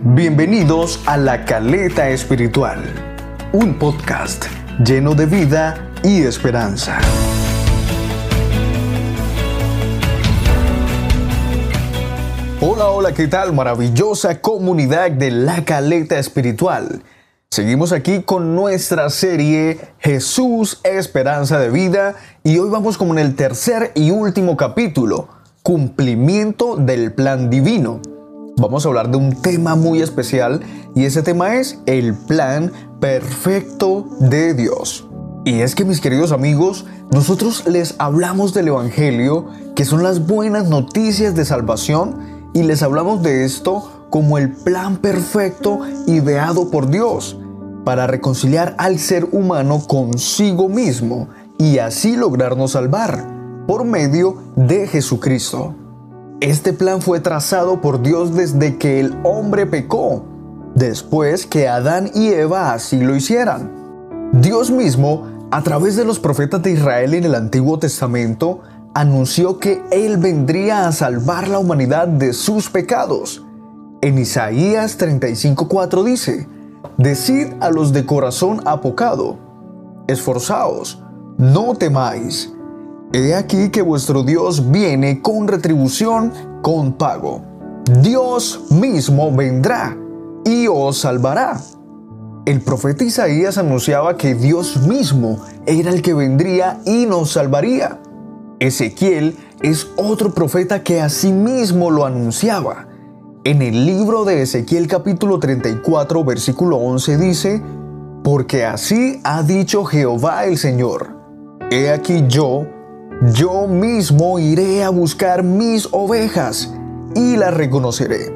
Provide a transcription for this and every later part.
Bienvenidos a La Caleta Espiritual, un podcast lleno de vida y esperanza. Hola, hola, ¿qué tal? Maravillosa comunidad de La Caleta Espiritual. Seguimos aquí con nuestra serie Jesús, Esperanza de Vida y hoy vamos como en el tercer y último capítulo, cumplimiento del plan divino. Vamos a hablar de un tema muy especial y ese tema es el plan perfecto de Dios. Y es que mis queridos amigos, nosotros les hablamos del Evangelio, que son las buenas noticias de salvación, y les hablamos de esto como el plan perfecto ideado por Dios para reconciliar al ser humano consigo mismo y así lograrnos salvar por medio de Jesucristo. Este plan fue trazado por Dios desde que el hombre pecó, después que Adán y Eva así lo hicieran. Dios mismo, a través de los profetas de Israel en el Antiguo Testamento, anunció que Él vendría a salvar la humanidad de sus pecados. En Isaías 35:4 dice, Decid a los de corazón apocado, esforzaos, no temáis. He aquí que vuestro Dios viene con retribución, con pago. Dios mismo vendrá y os salvará. El profeta Isaías anunciaba que Dios mismo era el que vendría y nos salvaría. Ezequiel es otro profeta que asimismo lo anunciaba. En el libro de Ezequiel capítulo 34 versículo 11 dice, Porque así ha dicho Jehová el Señor, He aquí yo, yo mismo iré a buscar mis ovejas y las reconoceré.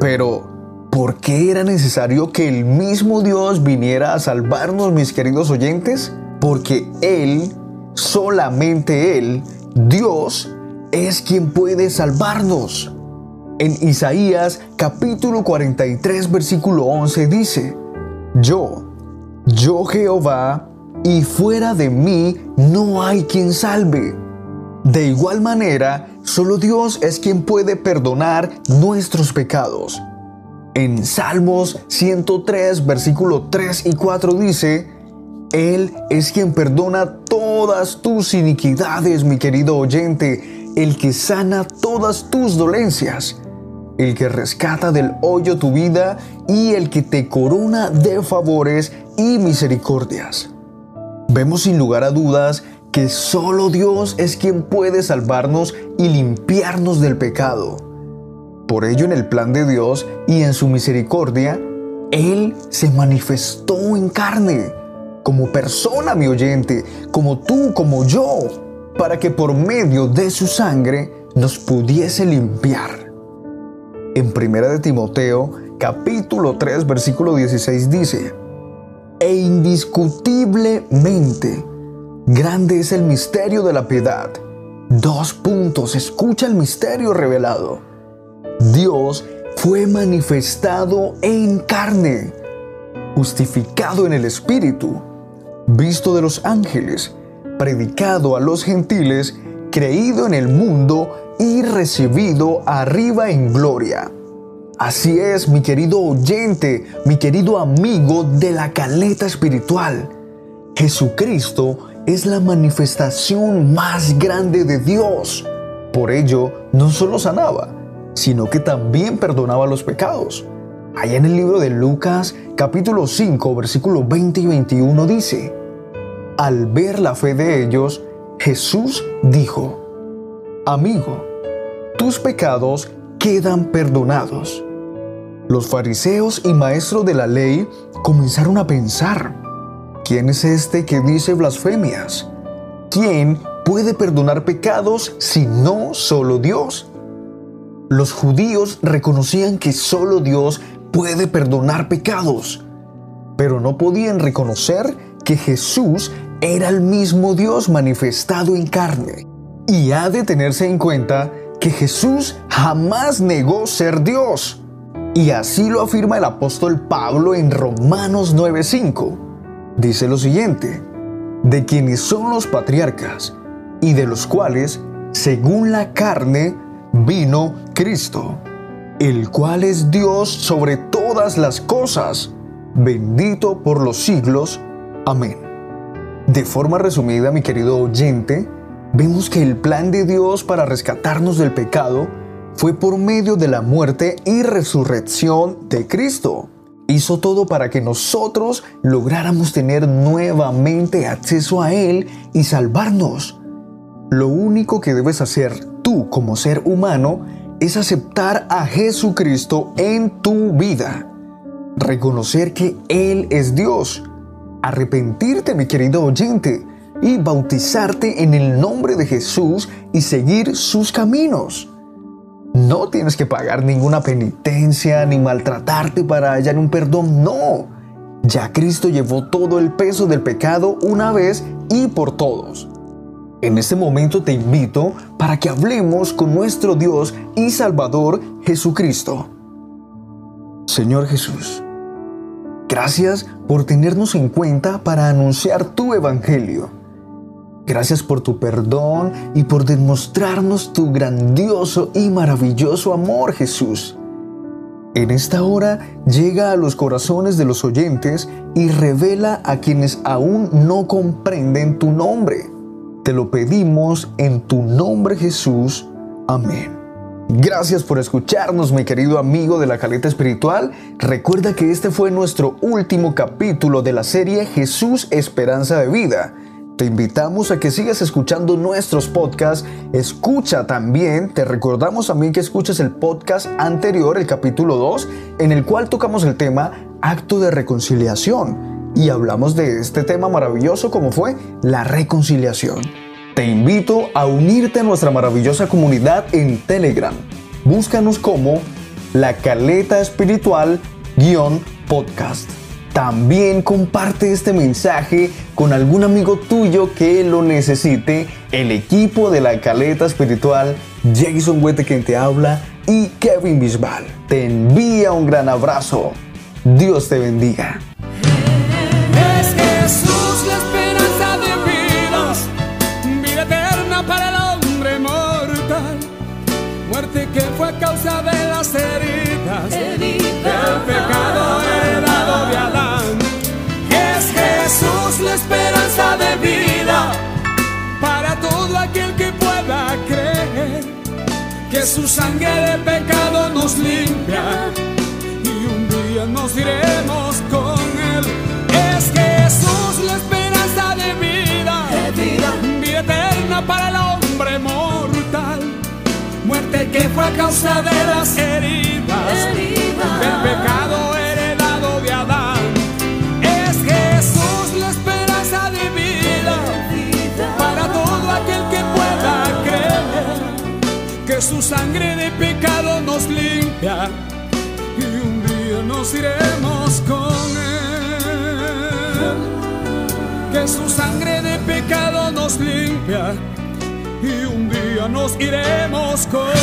Pero, ¿por qué era necesario que el mismo Dios viniera a salvarnos, mis queridos oyentes? Porque Él Solamente Él, Dios, es quien puede salvarnos. En Isaías capítulo 43 versículo 11 dice, Yo, yo Jehová, y fuera de mí no hay quien salve. De igual manera, solo Dios es quien puede perdonar nuestros pecados. En Salmos 103 versículo 3 y 4 dice, él es quien perdona todas tus iniquidades, mi querido oyente, el que sana todas tus dolencias, el que rescata del hoyo tu vida y el que te corona de favores y misericordias. Vemos sin lugar a dudas que solo Dios es quien puede salvarnos y limpiarnos del pecado. Por ello en el plan de Dios y en su misericordia, Él se manifestó en carne como persona, mi oyente, como tú, como yo, para que por medio de su sangre nos pudiese limpiar. En 1 de Timoteo, capítulo 3, versículo 16 dice, E indiscutiblemente, grande es el misterio de la piedad. Dos puntos, escucha el misterio revelado. Dios fue manifestado en carne, justificado en el Espíritu visto de los ángeles, predicado a los gentiles, creído en el mundo y recibido arriba en gloria. Así es, mi querido oyente, mi querido amigo de la caleta espiritual. Jesucristo es la manifestación más grande de Dios. Por ello, no solo sanaba, sino que también perdonaba los pecados. Allá en el libro de Lucas capítulo 5 versículo 20 y 21 dice, Al ver la fe de ellos, Jesús dijo, Amigo, tus pecados quedan perdonados. Los fariseos y maestros de la ley comenzaron a pensar, ¿quién es este que dice blasfemias? ¿Quién puede perdonar pecados si no solo Dios? Los judíos reconocían que solo Dios puede perdonar pecados, pero no podían reconocer que Jesús era el mismo Dios manifestado en carne. Y ha de tenerse en cuenta que Jesús jamás negó ser Dios. Y así lo afirma el apóstol Pablo en Romanos 9:5. Dice lo siguiente, de quienes son los patriarcas y de los cuales, según la carne, vino Cristo el cual es Dios sobre todas las cosas, bendito por los siglos. Amén. De forma resumida, mi querido oyente, vemos que el plan de Dios para rescatarnos del pecado fue por medio de la muerte y resurrección de Cristo. Hizo todo para que nosotros lográramos tener nuevamente acceso a Él y salvarnos. Lo único que debes hacer tú como ser humano es aceptar a Jesucristo en tu vida. Reconocer que Él es Dios. Arrepentirte, mi querido oyente, y bautizarte en el nombre de Jesús y seguir sus caminos. No tienes que pagar ninguna penitencia ni maltratarte para hallar un perdón, no. Ya Cristo llevó todo el peso del pecado una vez y por todos. En este momento te invito para que hablemos con nuestro Dios y Salvador Jesucristo. Señor Jesús, gracias por tenernos en cuenta para anunciar tu Evangelio. Gracias por tu perdón y por demostrarnos tu grandioso y maravilloso amor, Jesús. En esta hora llega a los corazones de los oyentes y revela a quienes aún no comprenden tu nombre. Te lo pedimos en tu nombre Jesús. Amén. Gracias por escucharnos, mi querido amigo de la caleta espiritual. Recuerda que este fue nuestro último capítulo de la serie Jesús Esperanza de Vida. Te invitamos a que sigas escuchando nuestros podcasts. Escucha también, te recordamos también que escuches el podcast anterior, el capítulo 2, en el cual tocamos el tema acto de reconciliación y hablamos de este tema maravilloso como fue la reconciliación. Te invito a unirte a nuestra maravillosa comunidad en Telegram. Búscanos como La Caleta Espiritual podcast. También comparte este mensaje con algún amigo tuyo que lo necesite. El equipo de la caleta espiritual, Jason Huete quien te habla y Kevin Bisbal. Te envía un gran abrazo. Dios te bendiga. Que su sangre de pecado nos limpia y un día nos iremos con él. Es Jesús la esperanza de vida, vida eterna para el hombre mortal. Muerte que fue a causa de las heridas, del pecado su sangre de pecado nos limpia y un día nos iremos con él. Que su sangre de pecado nos limpia y un día nos iremos con él.